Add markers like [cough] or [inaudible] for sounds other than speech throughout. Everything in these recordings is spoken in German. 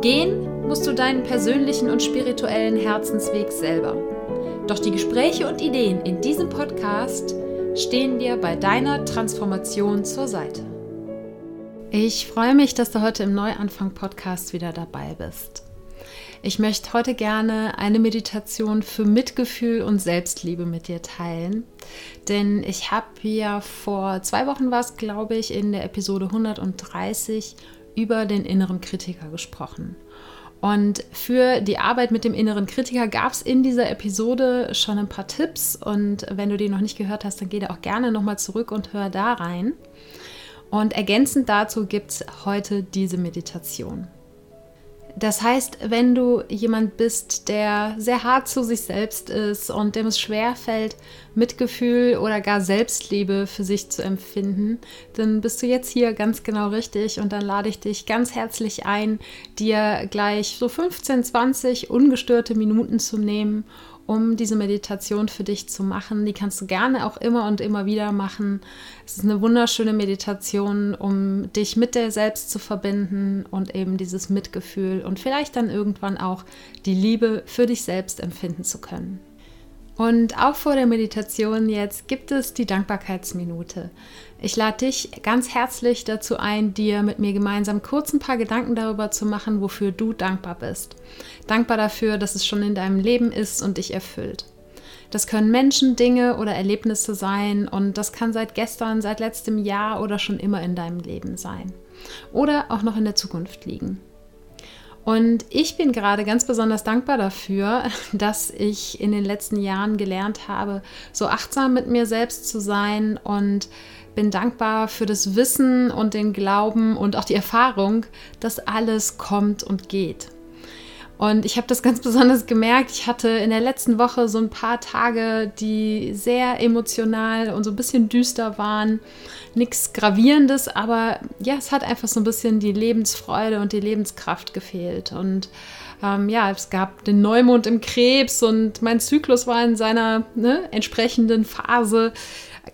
Gehen musst du deinen persönlichen und spirituellen Herzensweg selber. Doch die Gespräche und Ideen in diesem Podcast stehen dir bei deiner Transformation zur Seite. Ich freue mich, dass du heute im Neuanfang-Podcast wieder dabei bist. Ich möchte heute gerne eine Meditation für Mitgefühl und Selbstliebe mit dir teilen. Denn ich habe ja vor zwei Wochen war es, glaube ich, in der Episode 130 über den inneren Kritiker gesprochen. Und für die Arbeit mit dem inneren Kritiker gab es in dieser Episode schon ein paar Tipps. Und wenn du die noch nicht gehört hast, dann geh da auch gerne nochmal zurück und hör da rein. Und ergänzend dazu gibt es heute diese Meditation. Das heißt, wenn du jemand bist, der sehr hart zu sich selbst ist und dem es schwerfällt, Mitgefühl oder gar Selbstliebe für sich zu empfinden, dann bist du jetzt hier ganz genau richtig und dann lade ich dich ganz herzlich ein, dir gleich so 15, 20 ungestörte Minuten zu nehmen um diese Meditation für dich zu machen. Die kannst du gerne auch immer und immer wieder machen. Es ist eine wunderschöne Meditation, um dich mit dir selbst zu verbinden und eben dieses Mitgefühl und vielleicht dann irgendwann auch die Liebe für dich selbst empfinden zu können. Und auch vor der Meditation jetzt gibt es die Dankbarkeitsminute. Ich lade dich ganz herzlich dazu ein, dir mit mir gemeinsam kurz ein paar Gedanken darüber zu machen, wofür du dankbar bist. Dankbar dafür, dass es schon in deinem Leben ist und dich erfüllt. Das können Menschen, Dinge oder Erlebnisse sein und das kann seit gestern, seit letztem Jahr oder schon immer in deinem Leben sein. Oder auch noch in der Zukunft liegen. Und ich bin gerade ganz besonders dankbar dafür, [laughs] dass ich in den letzten Jahren gelernt habe, so achtsam mit mir selbst zu sein und bin dankbar für das Wissen und den Glauben und auch die Erfahrung, dass alles kommt und geht. Und ich habe das ganz [laughs] besonders gemerkt. Ich hatte in der letzten Woche so ein paar Tage, die sehr emotional und so ein bisschen düster waren. Nichts Gravierendes, aber ja, es hat einfach so ein bisschen die Lebensfreude und die Lebenskraft gefehlt. Und ähm, ja, es gab den Neumond im Krebs und mein Zyklus war in seiner ne, entsprechenden Phase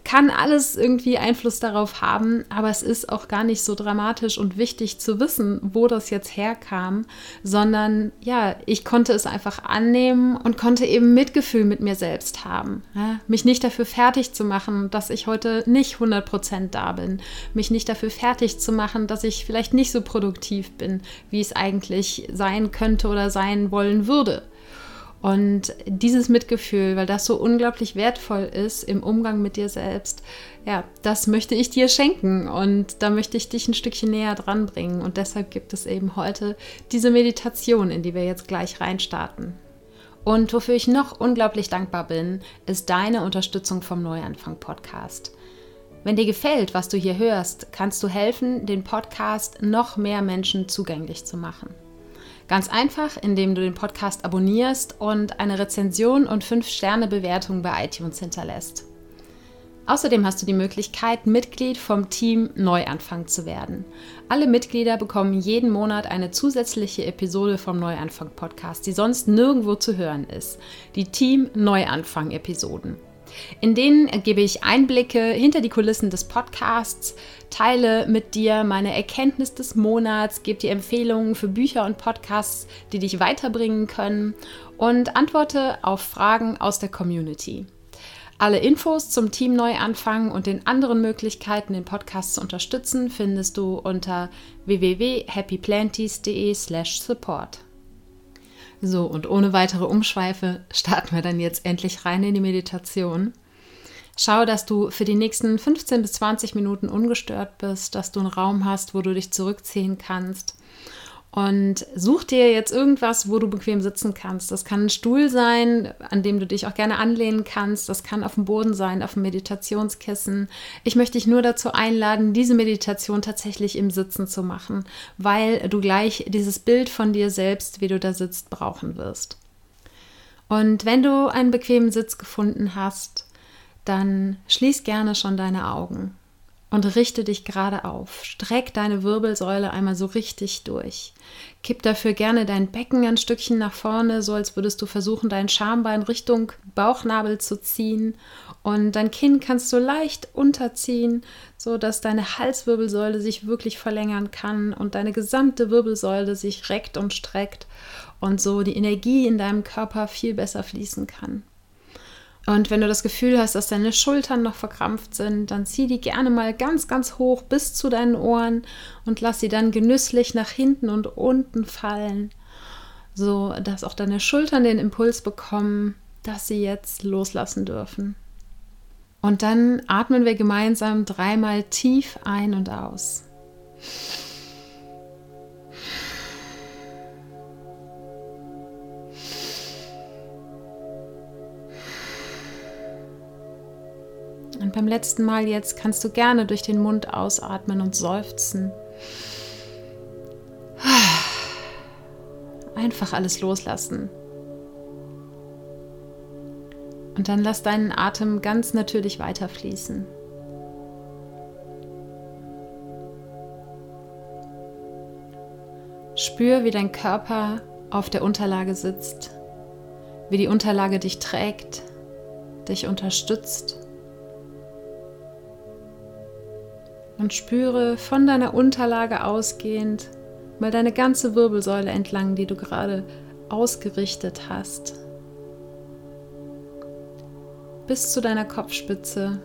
kann alles irgendwie Einfluss darauf haben, aber es ist auch gar nicht so dramatisch und wichtig zu wissen, wo das jetzt herkam, sondern ja, ich konnte es einfach annehmen und konnte eben Mitgefühl mit mir selbst haben. Ja? Mich nicht dafür fertig zu machen, dass ich heute nicht 100% da bin. Mich nicht dafür fertig zu machen, dass ich vielleicht nicht so produktiv bin, wie es eigentlich sein könnte oder sein wollen würde. Und dieses Mitgefühl, weil das so unglaublich wertvoll ist im Umgang mit dir selbst, ja, das möchte ich dir schenken und da möchte ich dich ein Stückchen näher dran bringen. Und deshalb gibt es eben heute diese Meditation, in die wir jetzt gleich reinstarten. Und wofür ich noch unglaublich dankbar bin, ist deine Unterstützung vom Neuanfang Podcast. Wenn dir gefällt, was du hier hörst, kannst du helfen, den Podcast noch mehr Menschen zugänglich zu machen. Ganz einfach, indem du den Podcast abonnierst und eine Rezension und 5-Sterne-Bewertung bei iTunes hinterlässt. Außerdem hast du die Möglichkeit, Mitglied vom Team Neuanfang zu werden. Alle Mitglieder bekommen jeden Monat eine zusätzliche Episode vom Neuanfang Podcast, die sonst nirgendwo zu hören ist. Die Team Neuanfang Episoden. In denen gebe ich Einblicke hinter die Kulissen des Podcasts, teile mit dir meine Erkenntnis des Monats, gebe dir Empfehlungen für Bücher und Podcasts, die dich weiterbringen können und antworte auf Fragen aus der Community. Alle Infos zum Team Neuanfang und den anderen Möglichkeiten, den Podcast zu unterstützen, findest du unter www.happyplanties.de/support. So, und ohne weitere Umschweife starten wir dann jetzt endlich rein in die Meditation. Schau, dass du für die nächsten 15 bis 20 Minuten ungestört bist, dass du einen Raum hast, wo du dich zurückziehen kannst und such dir jetzt irgendwas, wo du bequem sitzen kannst. Das kann ein Stuhl sein, an dem du dich auch gerne anlehnen kannst. Das kann auf dem Boden sein, auf dem Meditationskissen. Ich möchte dich nur dazu einladen, diese Meditation tatsächlich im Sitzen zu machen, weil du gleich dieses Bild von dir selbst, wie du da sitzt, brauchen wirst. Und wenn du einen bequemen Sitz gefunden hast, dann schließ gerne schon deine Augen und richte dich gerade auf. Streck deine Wirbelsäule einmal so richtig durch. Kipp dafür gerne dein Becken ein Stückchen nach vorne, so als würdest du versuchen, dein Schambein Richtung Bauchnabel zu ziehen. Und dein Kinn kannst du leicht unterziehen, so dass deine Halswirbelsäule sich wirklich verlängern kann und deine gesamte Wirbelsäule sich reckt und streckt und so die Energie in deinem Körper viel besser fließen kann. Und wenn du das Gefühl hast, dass deine Schultern noch verkrampft sind, dann zieh die gerne mal ganz, ganz hoch bis zu deinen Ohren und lass sie dann genüsslich nach hinten und unten fallen, so dass auch deine Schultern den Impuls bekommen, dass sie jetzt loslassen dürfen. Und dann atmen wir gemeinsam dreimal tief ein und aus. Beim letzten Mal jetzt kannst du gerne durch den Mund ausatmen und seufzen. Einfach alles loslassen. Und dann lass deinen Atem ganz natürlich weiterfließen. Spür, wie dein Körper auf der Unterlage sitzt, wie die Unterlage dich trägt, dich unterstützt und spüre von deiner Unterlage ausgehend mal deine ganze Wirbelsäule entlang, die du gerade ausgerichtet hast. Bis zu deiner Kopfspitze.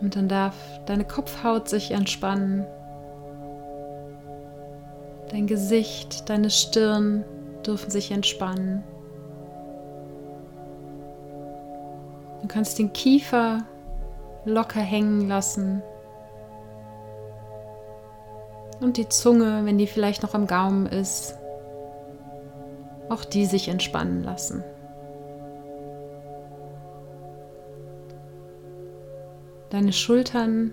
Und dann darf deine Kopfhaut sich entspannen. Dein Gesicht, deine Stirn dürfen sich entspannen. Du kannst den Kiefer locker hängen lassen. Und die Zunge, wenn die vielleicht noch am Gaumen ist, auch die sich entspannen lassen. Deine Schultern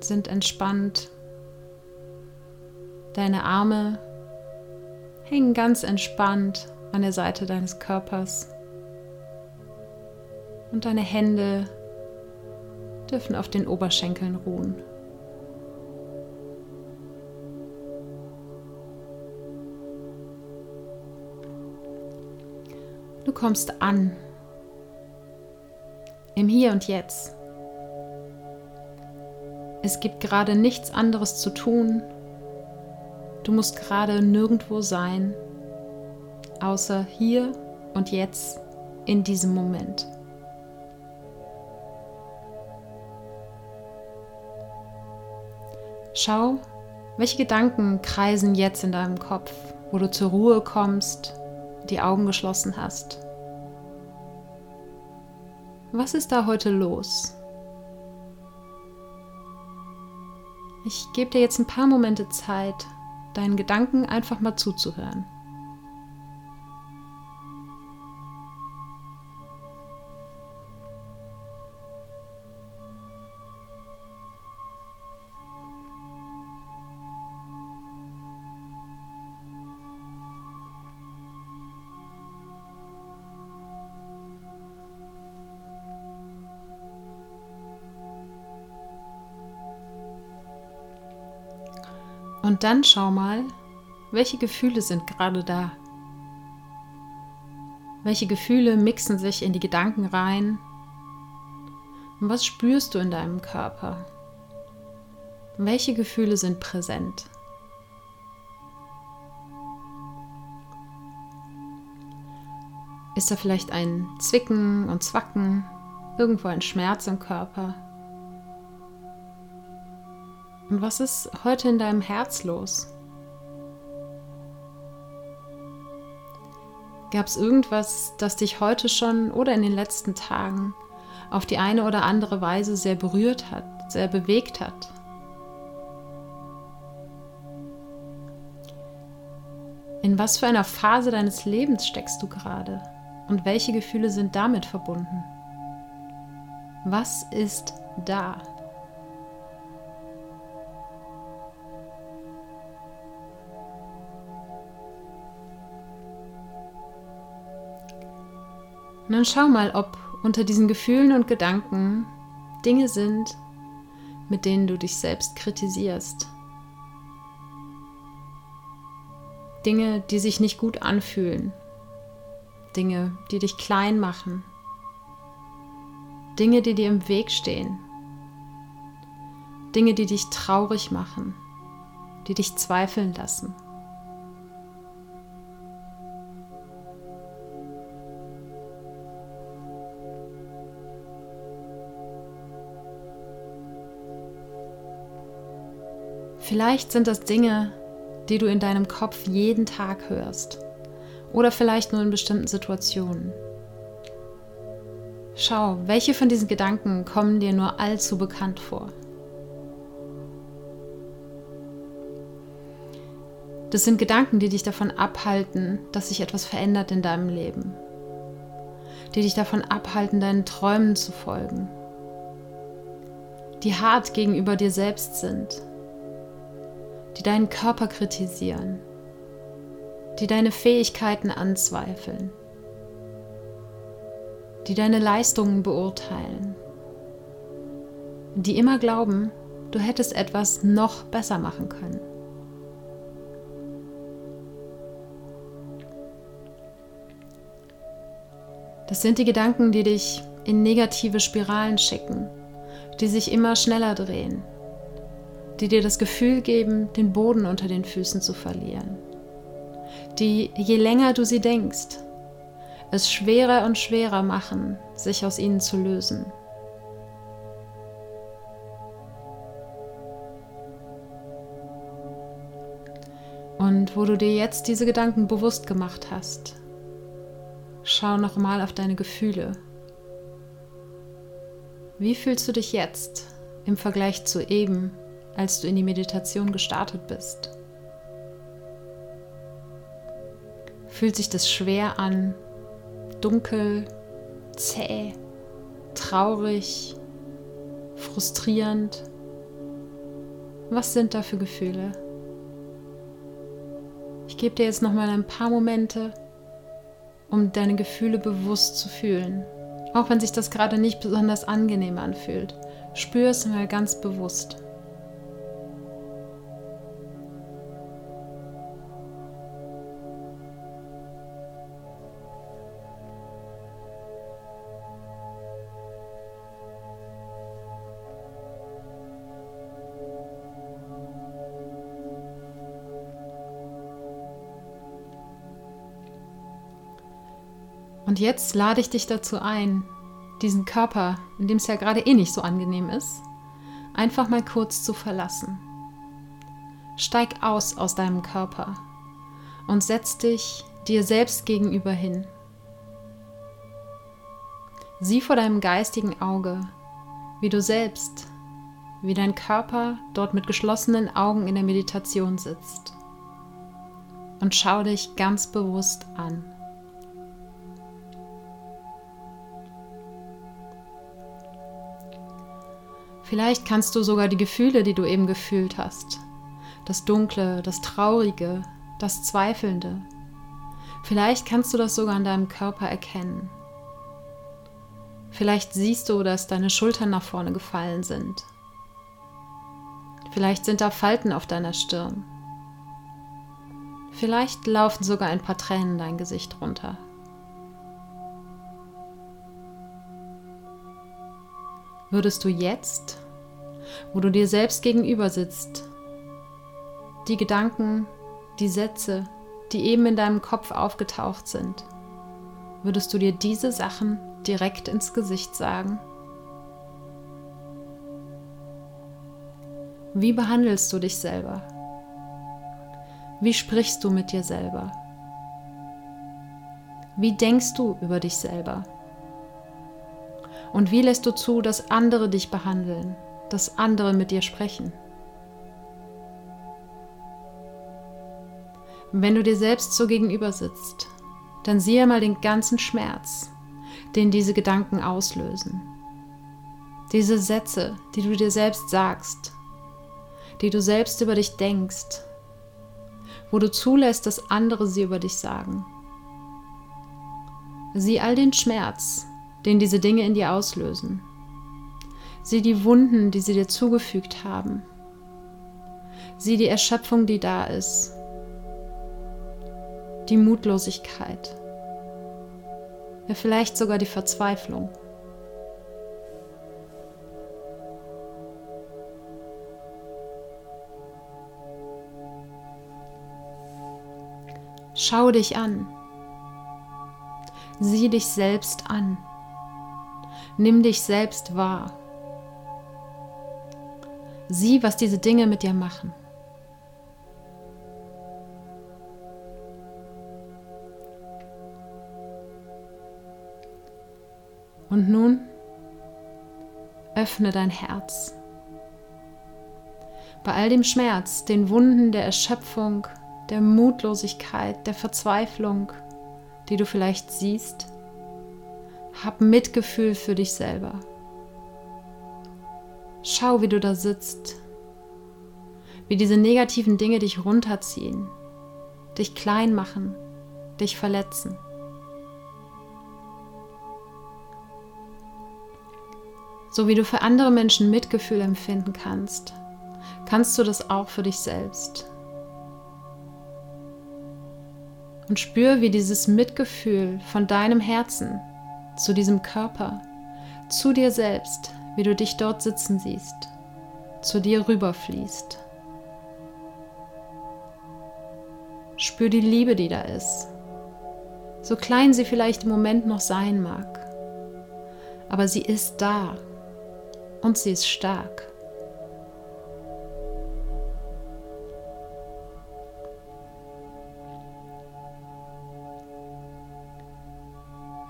sind entspannt. Deine Arme hängen ganz entspannt an der Seite deines Körpers. Und deine Hände dürfen auf den Oberschenkeln ruhen. Du kommst an im Hier und Jetzt. Es gibt gerade nichts anderes zu tun. Du musst gerade nirgendwo sein, außer hier und jetzt in diesem Moment. Schau, welche Gedanken kreisen jetzt in deinem Kopf, wo du zur Ruhe kommst, die Augen geschlossen hast. Was ist da heute los? Ich gebe dir jetzt ein paar Momente Zeit, deinen Gedanken einfach mal zuzuhören. Und dann schau mal, welche Gefühle sind gerade da? Welche Gefühle mixen sich in die Gedanken rein? Und was spürst du in deinem Körper? Welche Gefühle sind präsent? Ist da vielleicht ein Zwicken und Zwacken, irgendwo ein Schmerz im Körper? Und was ist heute in deinem Herz los? Gab es irgendwas, das dich heute schon oder in den letzten Tagen auf die eine oder andere Weise sehr berührt hat, sehr bewegt hat? In was für einer Phase deines Lebens steckst du gerade und welche Gefühle sind damit verbunden? Was ist da? Und dann schau mal, ob unter diesen Gefühlen und Gedanken Dinge sind, mit denen du dich selbst kritisierst. Dinge, die sich nicht gut anfühlen. Dinge, die dich klein machen. Dinge, die dir im Weg stehen. Dinge, die dich traurig machen, die dich zweifeln lassen. Vielleicht sind das Dinge, die du in deinem Kopf jeden Tag hörst oder vielleicht nur in bestimmten Situationen. Schau, welche von diesen Gedanken kommen dir nur allzu bekannt vor. Das sind Gedanken, die dich davon abhalten, dass sich etwas verändert in deinem Leben. Die dich davon abhalten, deinen Träumen zu folgen. Die hart gegenüber dir selbst sind die deinen Körper kritisieren, die deine Fähigkeiten anzweifeln, die deine Leistungen beurteilen, die immer glauben, du hättest etwas noch besser machen können. Das sind die Gedanken, die dich in negative Spiralen schicken, die sich immer schneller drehen, die dir das Gefühl geben, den Boden unter den Füßen zu verlieren, die, je länger du sie denkst, es schwerer und schwerer machen, sich aus ihnen zu lösen. Und wo du dir jetzt diese Gedanken bewusst gemacht hast, schau nochmal auf deine Gefühle. Wie fühlst du dich jetzt im Vergleich zu eben als du in die Meditation gestartet bist? Fühlt sich das schwer an, dunkel, zäh, traurig, frustrierend? Was sind da für Gefühle? Ich gebe dir jetzt noch mal ein paar Momente, um deine Gefühle bewusst zu fühlen. Auch wenn sich das gerade nicht besonders angenehm anfühlt. Spür es mal ganz bewusst. Und jetzt lade ich dich dazu ein, diesen Körper, in dem es ja gerade eh nicht so angenehm ist, einfach mal kurz zu verlassen. Steig aus aus deinem Körper und setz dich dir selbst gegenüber hin. Sieh vor deinem geistigen Auge, wie du selbst, wie dein Körper dort mit geschlossenen Augen in der Meditation sitzt. Und schau dich ganz bewusst an. Vielleicht kannst du sogar die Gefühle, die du eben gefühlt hast, das Dunkle, das Traurige, das Zweifelnde, vielleicht kannst du das sogar an deinem Körper erkennen. Vielleicht siehst du, dass deine Schultern nach vorne gefallen sind. Vielleicht sind da Falten auf deiner Stirn. Vielleicht laufen sogar ein paar Tränen dein Gesicht runter. Würdest du jetzt, wo du dir selbst gegenüber sitzt, die Gedanken, die Sätze, die eben in deinem Kopf aufgetaucht sind, würdest du dir diese Sachen direkt ins Gesicht sagen? Wie behandelst du dich selber? Wie sprichst du mit dir selber? Wie denkst du über dich selber? Und wie lässt du zu, dass andere dich behandeln, dass andere mit dir sprechen? Wenn du dir selbst so gegenüber sitzt, dann siehe mal den ganzen Schmerz, den diese Gedanken auslösen. Diese Sätze, die du dir selbst sagst, die du selbst über dich denkst, wo du zulässt, dass andere sie über dich sagen. Sieh all den Schmerz, den diese Dinge in dir auslösen. Sieh die Wunden, die sie dir zugefügt haben. Sieh die Erschöpfung, die da ist. Die Mutlosigkeit. Ja, vielleicht sogar die Verzweiflung. Schau dich an. Sieh dich selbst an. Nimm dich selbst wahr. Sieh, was diese Dinge mit dir machen. Und nun öffne dein Herz. Bei all dem Schmerz, den Wunden der Erschöpfung, der Mutlosigkeit, der Verzweiflung, die du vielleicht siehst, hab Mitgefühl für dich selber. Schau, wie du da sitzt, wie diese negativen Dinge dich runterziehen, dich klein machen, dich verletzen. So wie du für andere Menschen Mitgefühl empfinden kannst, kannst du das auch für dich selbst. Und spür, wie dieses Mitgefühl von deinem Herzen zu diesem Körper, zu dir selbst, wie du dich dort sitzen siehst, zu dir rüberfließt. Spür die Liebe, die da ist, so klein sie vielleicht im Moment noch sein mag. Aber sie ist da und sie ist stark.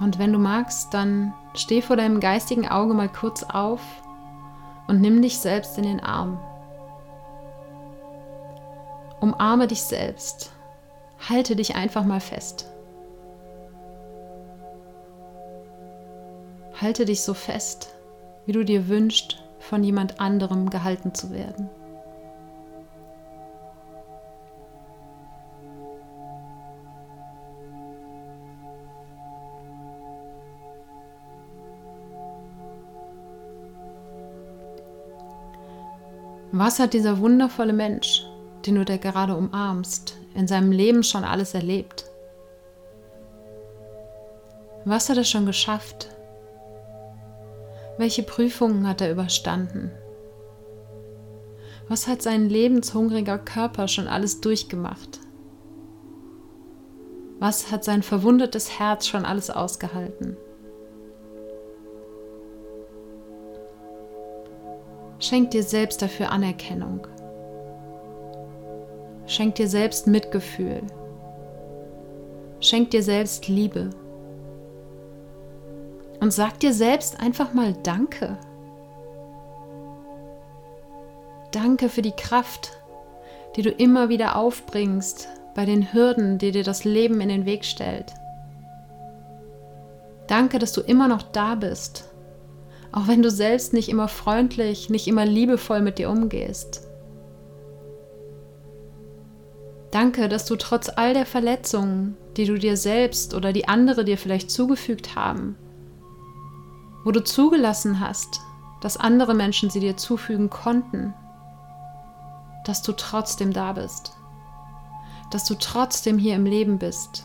Und wenn du magst, dann steh vor deinem geistigen Auge mal kurz auf und nimm dich selbst in den Arm. Umarme dich selbst. Halte dich einfach mal fest. Halte dich so fest, wie du dir wünschst, von jemand anderem gehalten zu werden. Was hat dieser wundervolle Mensch, den du da gerade umarmst, in seinem Leben schon alles erlebt? Was hat er schon geschafft? Welche Prüfungen hat er überstanden? Was hat sein lebenshungriger Körper schon alles durchgemacht? Was hat sein verwundetes Herz schon alles ausgehalten? Schenk dir selbst dafür Anerkennung. Schenk dir selbst Mitgefühl. Schenk dir selbst Liebe. Und sag dir selbst einfach mal Danke. Danke für die Kraft, die du immer wieder aufbringst bei den Hürden, die dir das Leben in den Weg stellt. Danke, dass du immer noch da bist auch wenn du selbst nicht immer freundlich, nicht immer liebevoll mit dir umgehst. Danke, dass du trotz all der Verletzungen, die du dir selbst oder die andere dir vielleicht zugefügt haben, wo du zugelassen hast, dass andere Menschen sie dir zufügen konnten, dass du trotzdem da bist, dass du trotzdem hier im Leben bist.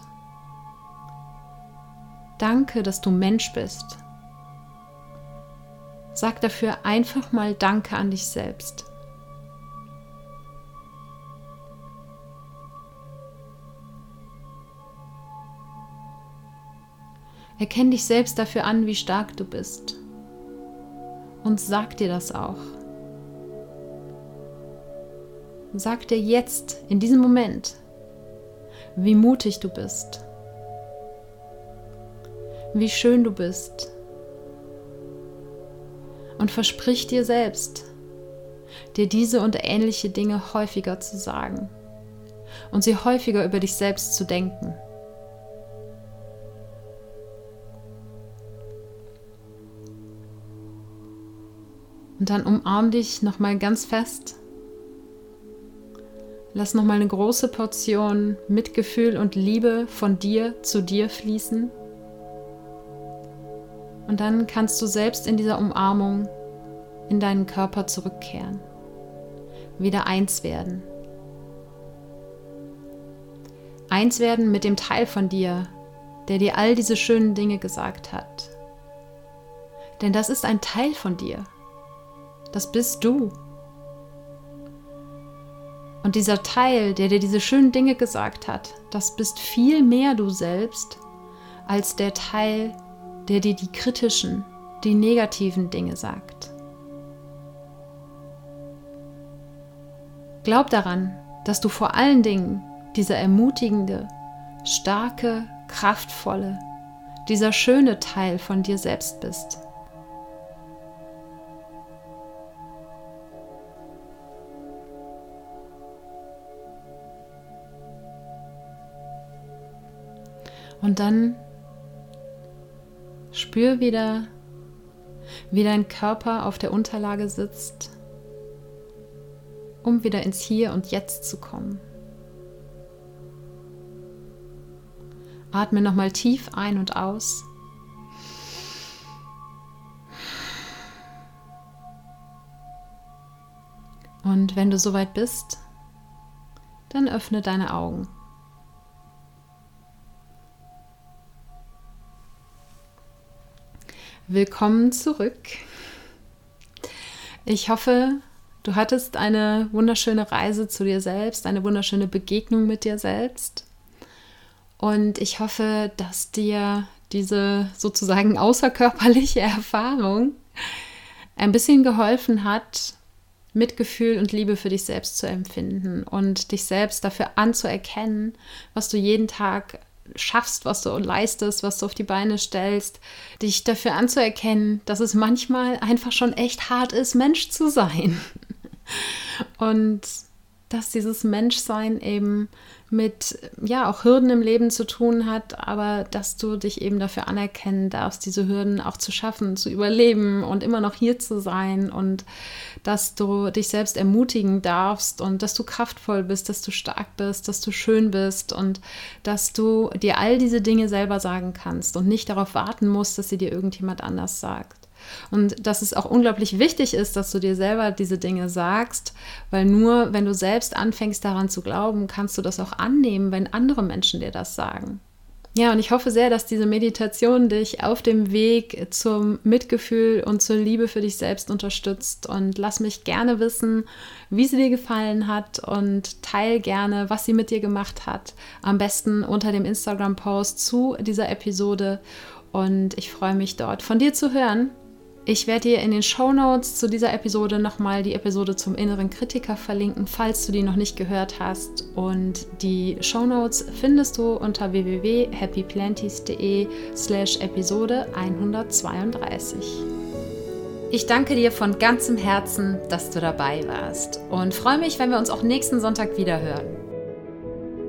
Danke, dass du Mensch bist Sag dafür einfach mal Danke an dich selbst. Erkenn dich selbst dafür an, wie stark du bist. Und sag dir das auch. Sag dir jetzt, in diesem Moment, wie mutig du bist. Wie schön du bist und versprich dir selbst, dir diese und ähnliche Dinge häufiger zu sagen und sie häufiger über dich selbst zu denken. Und dann umarm dich nochmal ganz fest. Lass nochmal eine große Portion Mitgefühl und Liebe von dir zu dir fließen. Und dann kannst du selbst in dieser Umarmung in deinen Körper zurückkehren, wieder eins werden. Eins werden mit dem Teil von dir, der dir all diese schönen Dinge gesagt hat. Denn das ist ein Teil von dir. Das bist du. Und dieser Teil, der dir diese schönen Dinge gesagt hat, das bist viel mehr du selbst als der Teil, der dir die kritischen, die negativen Dinge sagt. Glaub daran, dass du vor allen Dingen dieser ermutigende, starke, kraftvolle, dieser schöne Teil von dir selbst bist. Und dann spür wieder, wie dein Körper auf der Unterlage sitzt, um wieder ins Hier und Jetzt zu kommen. Atme nochmal tief ein und aus. Und wenn du soweit bist, dann öffne deine Augen. Willkommen zurück. Ich hoffe, du hattest eine wunderschöne Reise zu dir selbst, eine wunderschöne Begegnung mit dir selbst. Und ich hoffe, dass dir diese sozusagen außerkörperliche [laughs] Erfahrung ein bisschen geholfen hat, Mitgefühl und Liebe für dich selbst zu empfinden und dich selbst dafür anzuerkennen, was du jeden Tag schaffst, was du leistest, was du auf die Beine stellst, dich dafür anzuerkennen, dass es manchmal einfach schon echt hart ist, Mensch zu sein. [laughs] Und dass dieses Menschsein eben mit ja auch Hürden im Leben zu tun hat, aber dass du dich eben dafür anerkennen darfst, diese Hürden auch zu schaffen, zu überleben und immer noch hier zu sein und dass du dich selbst ermutigen darfst und dass du kraftvoll bist, dass du stark bist, dass du schön bist und dass du dir all diese Dinge selber sagen kannst und nicht darauf warten musst, dass sie dir irgendjemand anders sagt. Und dass es auch unglaublich wichtig ist, dass du dir selber diese Dinge sagst, weil nur wenn du selbst anfängst daran zu glauben, kannst du das auch annehmen, wenn andere Menschen dir das sagen. Ja, und ich hoffe sehr, dass diese Meditation dich auf dem Weg zum Mitgefühl und zur Liebe für dich selbst unterstützt. Und lass mich gerne wissen, wie sie dir gefallen hat und teil gerne, was sie mit dir gemacht hat. Am besten unter dem Instagram-Post zu dieser Episode. Und ich freue mich dort von dir zu hören. Ich werde dir in den Show Notes zu dieser Episode nochmal die Episode zum inneren Kritiker verlinken, falls du die noch nicht gehört hast. Und die Show Notes findest du unter www.happyplanties.de slash Episode 132. Ich danke dir von ganzem Herzen, dass du dabei warst und freue mich, wenn wir uns auch nächsten Sonntag wieder hören.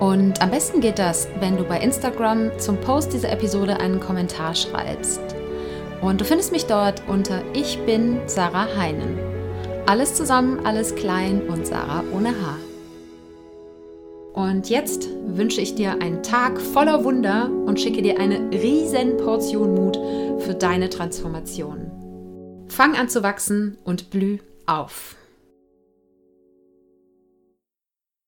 Und am besten geht das, wenn du bei Instagram zum Post dieser Episode einen Kommentar schreibst. Und du findest mich dort unter Ich bin Sarah Heinen. Alles zusammen, alles klein und Sarah ohne Haar. Und jetzt wünsche ich dir einen Tag voller Wunder und schicke dir eine riesen Portion Mut für deine Transformation. Fang an zu wachsen und blüh auf.